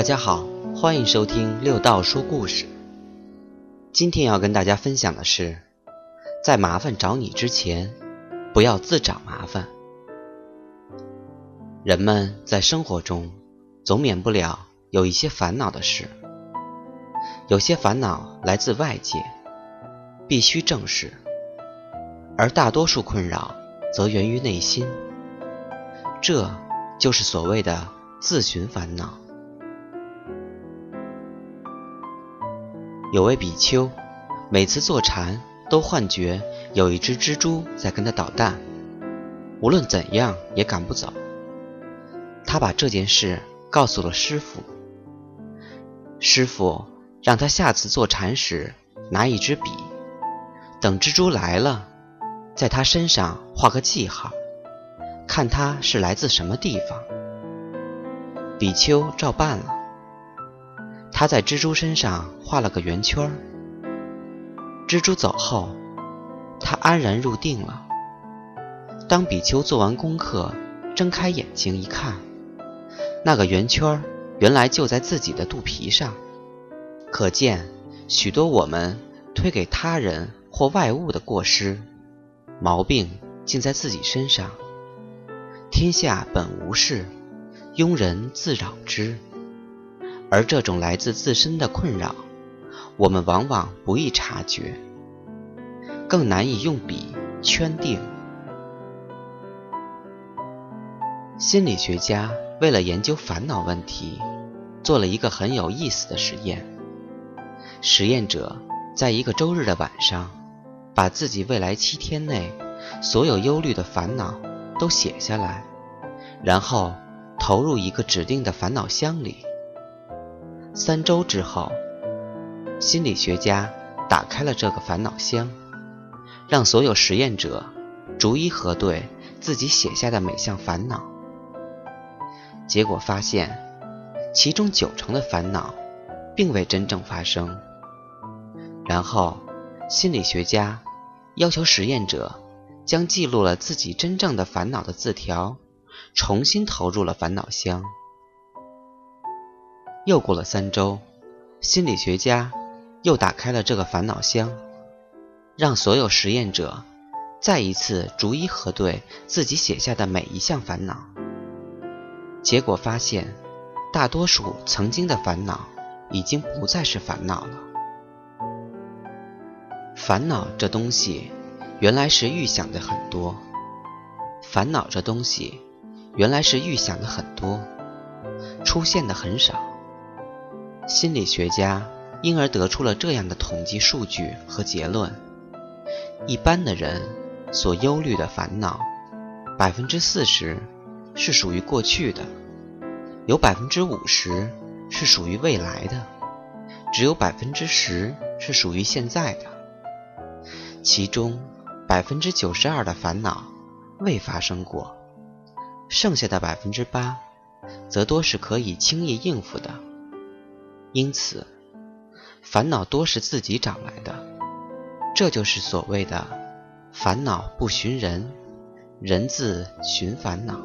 大家好，欢迎收听六道说故事。今天要跟大家分享的是，在麻烦找你之前，不要自找麻烦。人们在生活中总免不了有一些烦恼的事，有些烦恼来自外界，必须正视；而大多数困扰则源于内心，这就是所谓的自寻烦恼。有位比丘，每次坐禅都幻觉有一只蜘蛛在跟他捣蛋，无论怎样也赶不走。他把这件事告诉了师傅，师傅让他下次坐禅时拿一支笔，等蜘蛛来了，在他身上画个记号，看他是来自什么地方。比丘照办了。他在蜘蛛身上画了个圆圈蜘蛛走后，他安然入定了。当比丘做完功课，睁开眼睛一看，那个圆圈原来就在自己的肚皮上。可见，许多我们推给他人或外物的过失，毛病尽在自己身上。天下本无事，庸人自扰之。而这种来自自身的困扰，我们往往不易察觉，更难以用笔圈定。心理学家为了研究烦恼问题，做了一个很有意思的实验。实验者在一个周日的晚上，把自己未来七天内所有忧虑的烦恼都写下来，然后投入一个指定的烦恼箱里。三周之后，心理学家打开了这个烦恼箱，让所有实验者逐一核对自己写下的每项烦恼。结果发现，其中九成的烦恼并未真正发生。然后，心理学家要求实验者将记录了自己真正的烦恼的字条重新投入了烦恼箱。又过了三周，心理学家又打开了这个烦恼箱，让所有实验者再一次逐一核对自己写下的每一项烦恼。结果发现，大多数曾经的烦恼已经不再是烦恼了。烦恼这东西，原来是预想的很多；烦恼这东西，原来是预想的很多，出现的很少。心理学家因而得出了这样的统计数据和结论：一般的人所忧虑的烦恼，百分之四十是属于过去的，有百分之五十是属于未来的，只有百分之十是属于现在的。其中百分之九十二的烦恼未发生过，剩下的百分之八则多是可以轻易应付的。因此，烦恼多是自己找来的，这就是所谓的“烦恼不寻人，人自寻烦恼”。